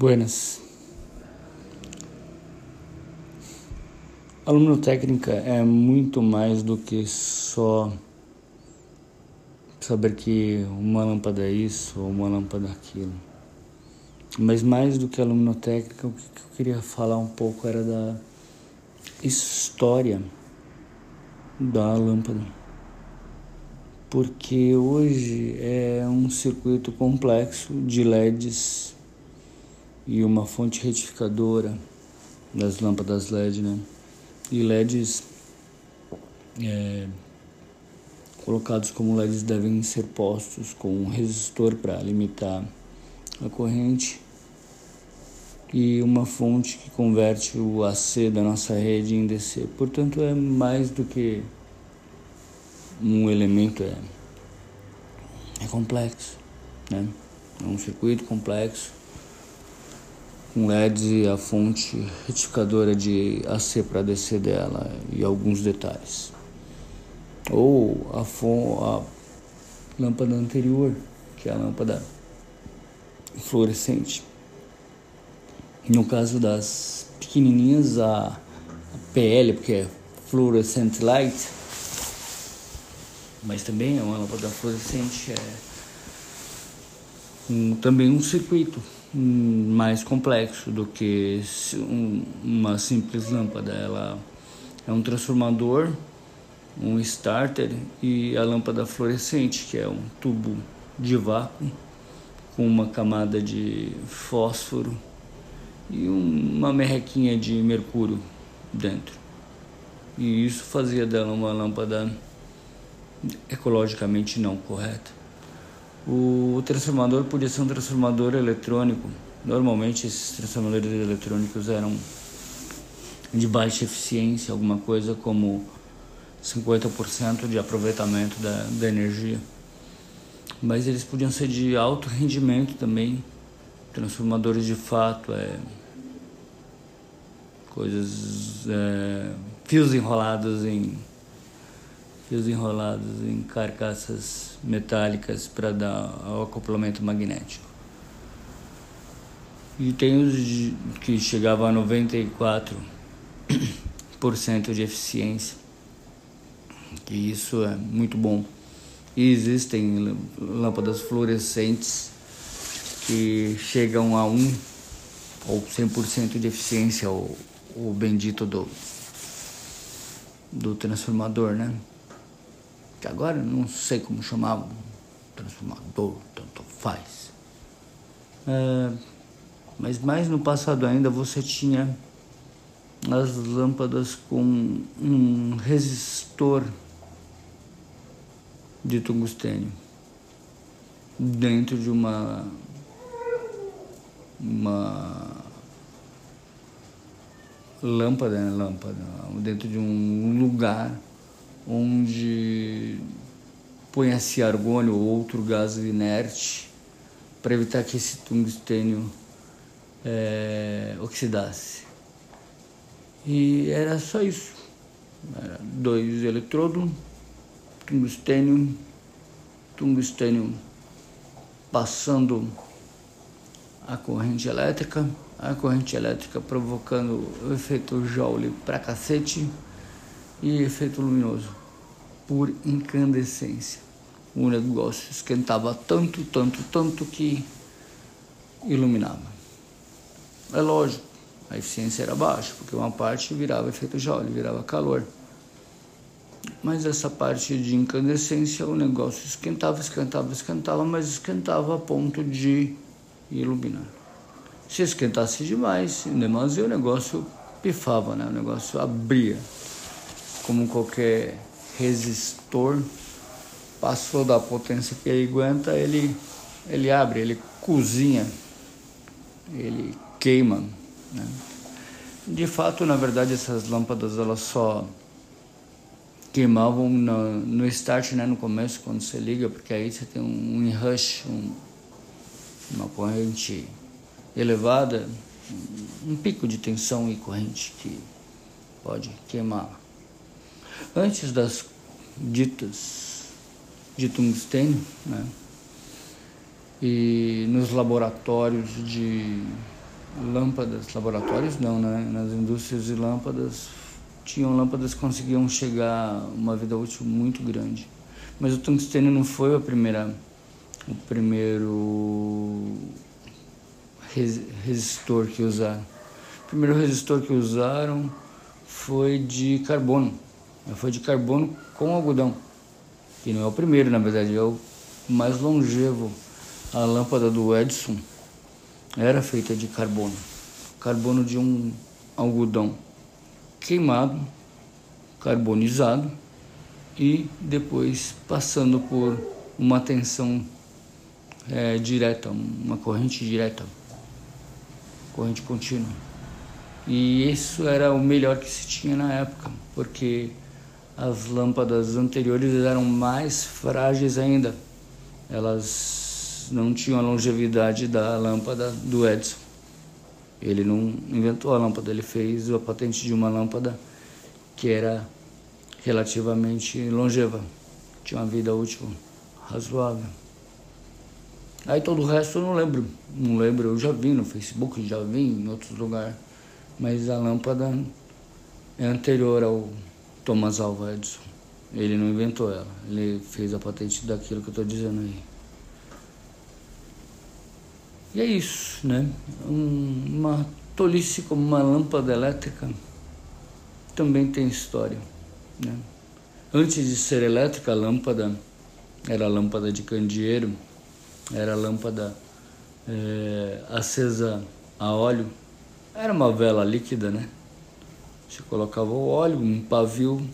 Buenas. A técnica é muito mais do que só saber que uma lâmpada é isso ou uma lâmpada é aquilo. Mas mais do que a luminotécnica, o que eu queria falar um pouco era da história da lâmpada. Porque hoje é um circuito complexo de LEDs e uma fonte retificadora das lâmpadas LED, né? E LEDs é, colocados como LEDs devem ser postos com um resistor para limitar a corrente e uma fonte que converte o AC da nossa rede em DC. Portanto, é mais do que um elemento, é, é complexo, né? É um circuito complexo com LEDs e a fonte retificadora de AC para DC dela e alguns detalhes. Ou a, a lâmpada anterior, que é a lâmpada fluorescente. No caso das pequenininhas, a, a PL, porque é Fluorescent Light, mas também é uma lâmpada fluorescente, é um, também um circuito mais complexo do que uma simples lâmpada. Ela é um transformador, um starter e a lâmpada fluorescente, que é um tubo de vácuo com uma camada de fósforo e uma merrequinha de mercúrio dentro. E isso fazia dela uma lâmpada ecologicamente não correta. O transformador podia ser um transformador eletrônico. Normalmente esses transformadores eletrônicos eram de baixa eficiência, alguma coisa como 50% de aproveitamento da, da energia. Mas eles podiam ser de alto rendimento também, transformadores de fato, é, coisas, é, fios enrolados em fios enrolados em carcaças metálicas para dar o acoplamento magnético. E tem os que chegavam a 94% de eficiência, que isso é muito bom. E existem lâmpadas fluorescentes que chegam a 1 ou 100% de eficiência, o, o bendito do, do transformador, né? Que agora não sei como chamavam, transformador, tanto faz. É, mas mais no passado ainda você tinha as lâmpadas com um resistor de tungstênio dentro de uma uma lâmpada, né? lâmpada dentro de um lugar onde põe-se argônio ou outro gás inerte para evitar que esse tungstênio é, oxidasse. E era só isso. Era dois eletrodos, tungstênio, tungstênio passando a corrente elétrica, a corrente elétrica provocando o efeito Joule pra cacete e efeito luminoso por incandescência. O negócio esquentava tanto, tanto, tanto que iluminava. É lógico, a eficiência era baixa, porque uma parte virava efeito Joule, virava calor. Mas essa parte de incandescência, o negócio esquentava, esquentava, esquentava, mas esquentava a ponto de iluminar. Se esquentasse demais, em demasia, o negócio pifava, né? o negócio abria como qualquer resistor, passou da potência que ele aguenta, ele, ele abre, ele cozinha, ele queima. Né? De fato, na verdade, essas lâmpadas elas só queimavam no, no start, né, no começo, quando você liga, porque aí você tem um enrush, um, uma corrente elevada, um pico de tensão e corrente que pode queimar antes das ditas de tungstênio, né? E nos laboratórios de lâmpadas, laboratórios não, né? Nas indústrias de lâmpadas tinham lâmpadas que conseguiam chegar uma vida útil muito grande. Mas o tungstênio não foi a primeira, o primeiro resistor que usaram. O primeiro resistor que usaram foi de carbono. Foi de carbono com algodão. Que não é o primeiro, na verdade, é o mais longevo. A lâmpada do Edison era feita de carbono. Carbono de um algodão queimado, carbonizado e depois passando por uma tensão é, direta, uma corrente direta, corrente contínua. E isso era o melhor que se tinha na época, porque as lâmpadas anteriores eram mais frágeis ainda. Elas não tinham a longevidade da lâmpada do Edison. Ele não inventou a lâmpada, ele fez a patente de uma lâmpada que era relativamente longeva, tinha uma vida útil razoável. Aí todo o resto eu não lembro, não lembro, eu já vi no Facebook, já vi em outros lugares, mas a lâmpada é anterior ao Thomas Alva Edison. Ele não inventou ela, ele fez a patente daquilo que eu estou dizendo aí. E é isso, né? Um, uma tolice como uma lâmpada elétrica também tem história. Né? Antes de ser elétrica, a lâmpada era lâmpada de candeeiro, era lâmpada é, acesa a óleo, era uma vela líquida, né? Você colocava o óleo, um pavio,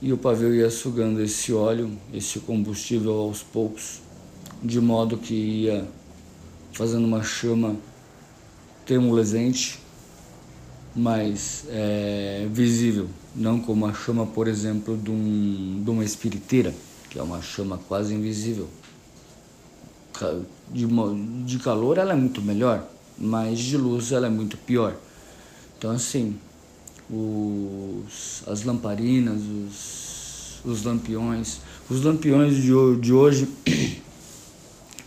e o pavio ia sugando esse óleo, esse combustível aos poucos, de modo que ia fazendo uma chama termolescente, mas é, visível, não como a chama, por exemplo, de, um, de uma espiriteira, que é uma chama quase invisível. De, de calor ela é muito melhor, mas de luz ela é muito pior. Então assim, os, as lamparinas, os, os lampiões, os lampiões de, de hoje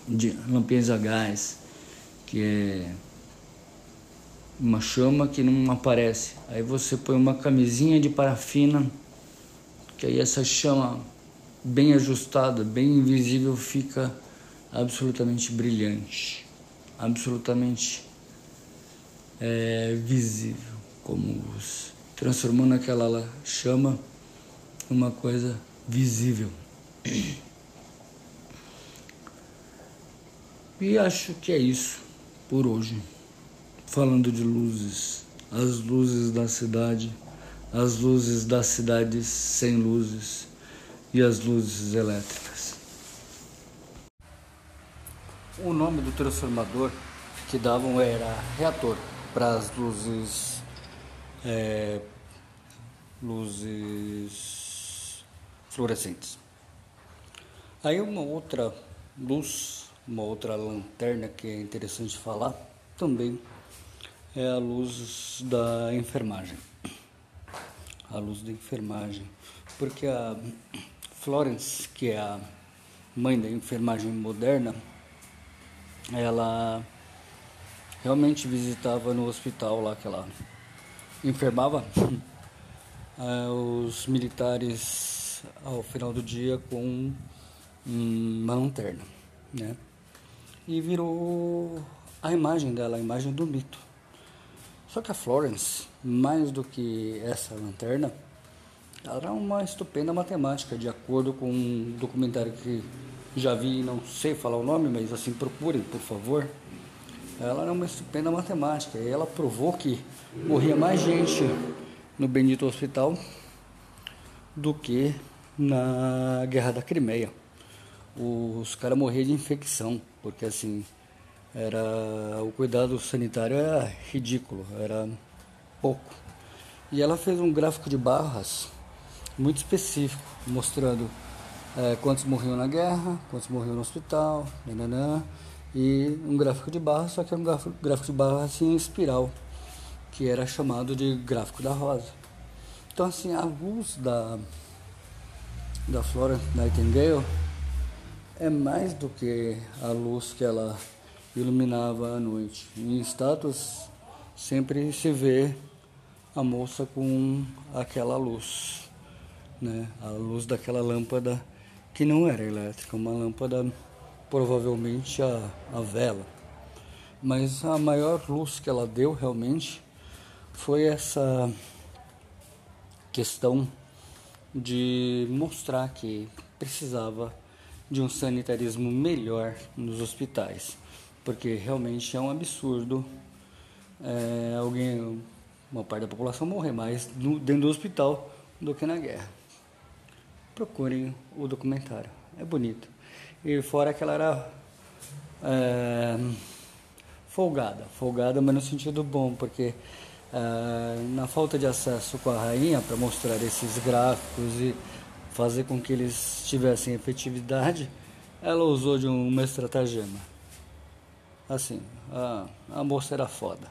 de lampiões a gás, que é uma chama que não aparece. Aí você põe uma camisinha de parafina, que aí essa chama bem ajustada, bem invisível, fica absolutamente brilhante, absolutamente é, visível, como luz, transformando aquela chama numa coisa visível. E acho que é isso por hoje. Falando de luzes, as luzes da cidade, as luzes das cidades sem luzes e as luzes elétricas. O nome do transformador que davam era reator para as luzes é, luzes fluorescentes. Aí uma outra luz uma outra lanterna que é interessante falar também é a luz da enfermagem. A luz da enfermagem. Porque a Florence, que é a mãe da enfermagem moderna, ela realmente visitava no hospital lá que ela enfermava eh, os militares ao final do dia com uma lanterna, né? e virou a imagem dela, a imagem do mito. Só que a Florence, mais do que essa lanterna, era uma estupenda matemática, de acordo com um documentário que já vi, não sei falar o nome, mas assim procurem, por favor. Ela era uma estupenda matemática. E ela provou que morria mais gente no Bendito Hospital do que na Guerra da Crimeia. Os caras morriam de infecção, porque assim, era o cuidado sanitário era ridículo, era pouco. E ela fez um gráfico de barras muito específico, mostrando é, quantos morriam na guerra, quantos morriam no hospital, nananã, e um gráfico de barras, só que era um gráfico, de barras assim, em espiral, que era chamado de gráfico da rosa. Então assim, a luz da, da Flora Nightingale é mais do que a luz que ela iluminava a noite. Em estátuas sempre se vê a moça com aquela luz, né? A luz daquela lâmpada que não era elétrica, uma lâmpada provavelmente a, a vela. Mas a maior luz que ela deu realmente foi essa questão de mostrar que precisava de um sanitarismo melhor nos hospitais, porque realmente é um absurdo é, alguém, uma parte da população morrer mais no, dentro do hospital do que na guerra. Procurem o documentário, é bonito. E fora que ela era é, folgada, folgada, mas no sentido bom, porque é, na falta de acesso com a rainha para mostrar esses gráficos e fazer com que eles tivessem efetividade, ela usou de uma estratagema. Assim, a, a moça era foda.